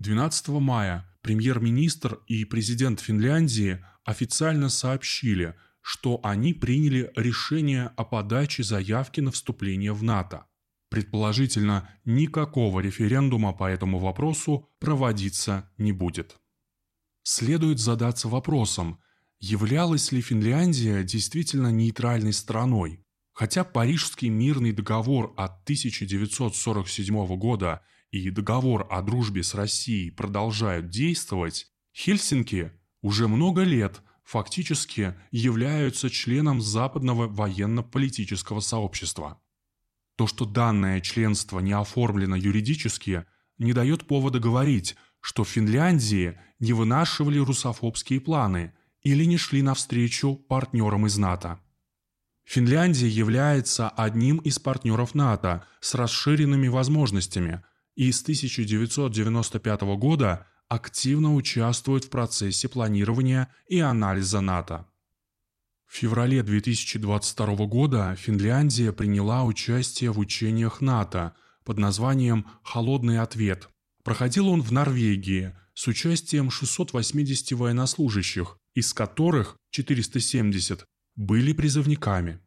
12 мая премьер-министр и президент Финляндии официально сообщили, что они приняли решение о подаче заявки на вступление в НАТО. Предположительно, никакого референдума по этому вопросу проводиться не будет. Следует задаться вопросом, являлась ли Финляндия действительно нейтральной страной. Хотя Парижский мирный договор от 1947 года и договор о дружбе с Россией продолжают действовать, Хельсинки уже много лет фактически являются членом западного военно-политического сообщества. То, что данное членство не оформлено юридически, не дает повода говорить, что в Финляндии не вынашивали русофобские планы или не шли навстречу партнерам из НАТО. Финляндия является одним из партнеров НАТО с расширенными возможностями и с 1995 года активно участвует в процессе планирования и анализа НАТО. В феврале 2022 года Финляндия приняла участие в учениях НАТО под названием «Холодный ответ». Проходил он в Норвегии с участием 680 военнослужащих, из которых 470 были призывниками.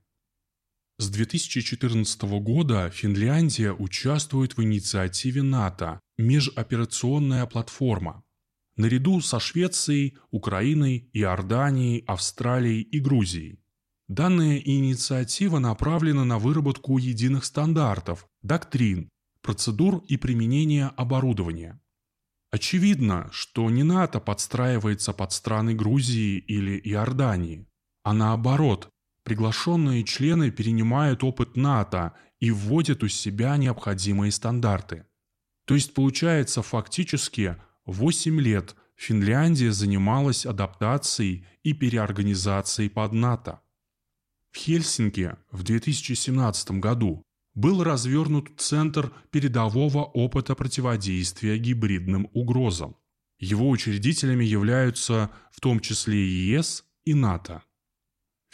С 2014 года Финляндия участвует в инициативе НАТО «Межоперационная платформа», наряду со Швецией, Украиной, Иорданией, Австралией и Грузией. Данная инициатива направлена на выработку единых стандартов, доктрин, процедур и применения оборудования. Очевидно, что не НАТО подстраивается под страны Грузии или Иордании, а наоборот, приглашенные члены перенимают опыт НАТО и вводят у себя необходимые стандарты. То есть получается фактически – Восемь лет Финляндия занималась адаптацией и переорганизацией под НАТО. В Хельсинки в 2017 году был развернут Центр передового опыта противодействия гибридным угрозам. Его учредителями являются в том числе ЕС и НАТО.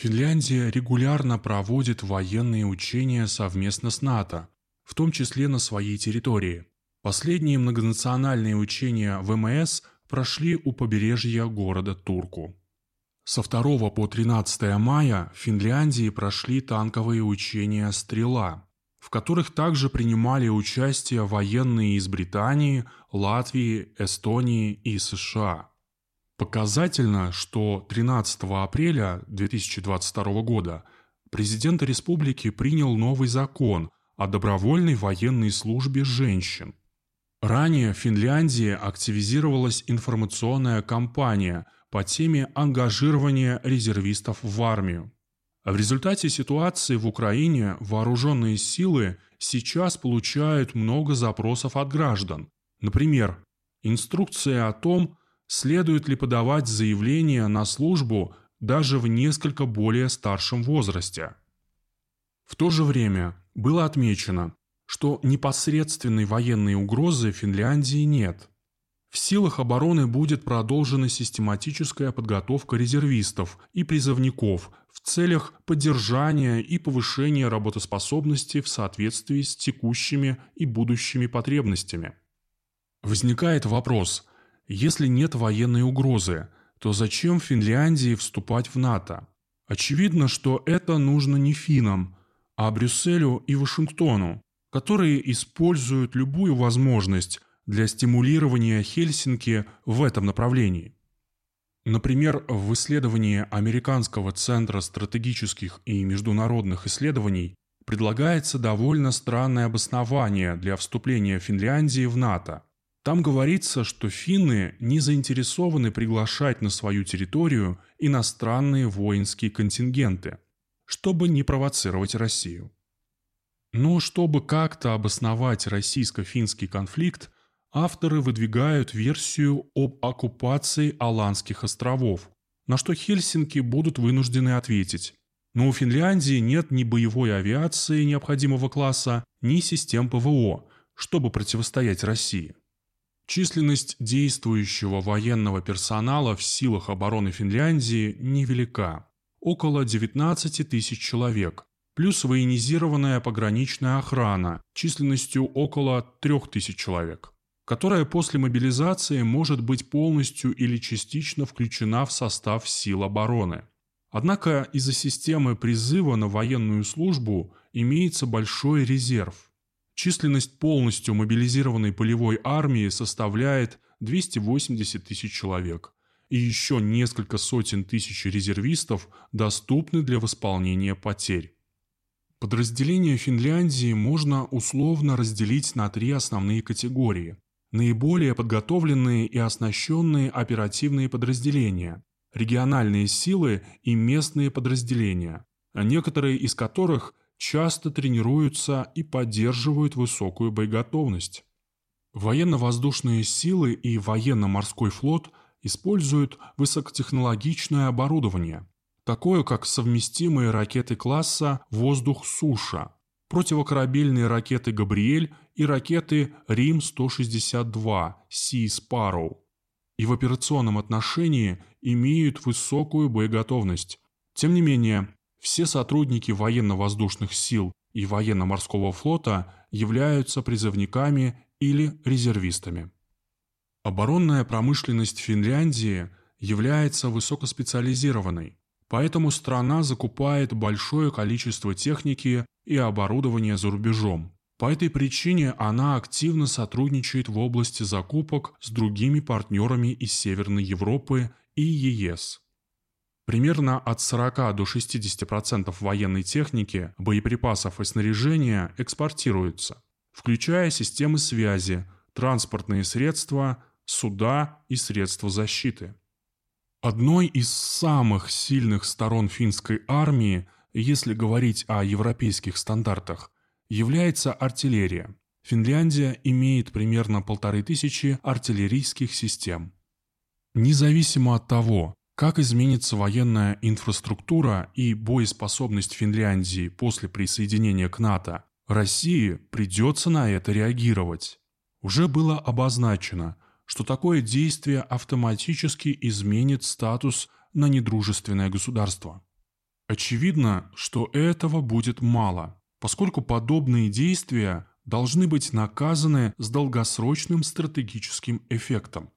Финляндия регулярно проводит военные учения совместно с НАТО, в том числе на своей территории. Последние многонациональные учения ВМС прошли у побережья города Турку. Со 2 по 13 мая в Финляндии прошли танковые учения «Стрела», в которых также принимали участие военные из Британии, Латвии, Эстонии и США. Показательно, что 13 апреля 2022 года президент республики принял новый закон о добровольной военной службе женщин, Ранее в Финляндии активизировалась информационная кампания по теме ангажирования резервистов в армию. В результате ситуации в Украине вооруженные силы сейчас получают много запросов от граждан. Например, инструкция о том, следует ли подавать заявление на службу даже в несколько более старшем возрасте. В то же время было отмечено, что непосредственной военной угрозы Финляндии нет. В силах обороны будет продолжена систематическая подготовка резервистов и призывников в целях поддержания и повышения работоспособности в соответствии с текущими и будущими потребностями. Возникает вопрос, если нет военной угрозы, то зачем Финляндии вступать в НАТО? Очевидно, что это нужно не финнам, а Брюсселю и Вашингтону, которые используют любую возможность для стимулирования Хельсинки в этом направлении. Например, в исследовании Американского центра стратегических и международных исследований предлагается довольно странное обоснование для вступления Финляндии в НАТО. Там говорится, что финны не заинтересованы приглашать на свою территорию иностранные воинские контингенты, чтобы не провоцировать Россию. Но чтобы как-то обосновать российско-финский конфликт, авторы выдвигают версию об оккупации Аланских островов, на что Хельсинки будут вынуждены ответить. Но у Финляндии нет ни боевой авиации необходимого класса, ни систем ПВО, чтобы противостоять России. Численность действующего военного персонала в силах обороны Финляндии невелика – около 19 тысяч человек, плюс военизированная пограничная охрана численностью около 3000 человек. которая после мобилизации может быть полностью или частично включена в состав сил обороны. Однако из-за системы призыва на военную службу имеется большой резерв. Численность полностью мобилизированной полевой армии составляет 280 тысяч человек, и еще несколько сотен тысяч резервистов доступны для восполнения потерь. Подразделения Финляндии можно условно разделить на три основные категории – наиболее подготовленные и оснащенные оперативные подразделения, региональные силы и местные подразделения, некоторые из которых часто тренируются и поддерживают высокую боеготовность. Военно-воздушные силы и военно-морской флот используют высокотехнологичное оборудование, такое как совместимые ракеты класса «Воздух-суша», противокорабельные ракеты «Габриэль» и ракеты «Рим-162» «Си Спарроу» и в операционном отношении имеют высокую боеготовность. Тем не менее, все сотрудники военно-воздушных сил и военно-морского флота являются призывниками или резервистами. Оборонная промышленность Финляндии является высокоспециализированной, поэтому страна закупает большое количество техники и оборудования за рубежом. По этой причине она активно сотрудничает в области закупок с другими партнерами из Северной Европы и ЕС. Примерно от 40 до 60% военной техники, боеприпасов и снаряжения экспортируется, включая системы связи, транспортные средства, суда и средства защиты. Одной из самых сильных сторон финской армии – если говорить о европейских стандартах, является артиллерия. Финляндия имеет примерно полторы тысячи артиллерийских систем. Независимо от того, как изменится военная инфраструктура и боеспособность Финляндии после присоединения к НАТО, России придется на это реагировать. Уже было обозначено, что такое действие автоматически изменит статус на недружественное государство. Очевидно, что этого будет мало, поскольку подобные действия должны быть наказаны с долгосрочным стратегическим эффектом.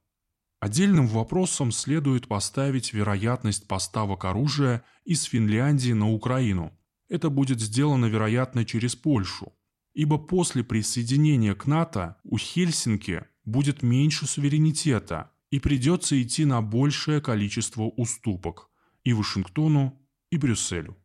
Отдельным вопросом следует поставить вероятность поставок оружия из Финляндии на Украину. Это будет сделано, вероятно, через Польшу, ибо после присоединения к НАТО у Хельсинки будет меньше суверенитета и придется идти на большее количество уступок и Вашингтону, и Брюсселю.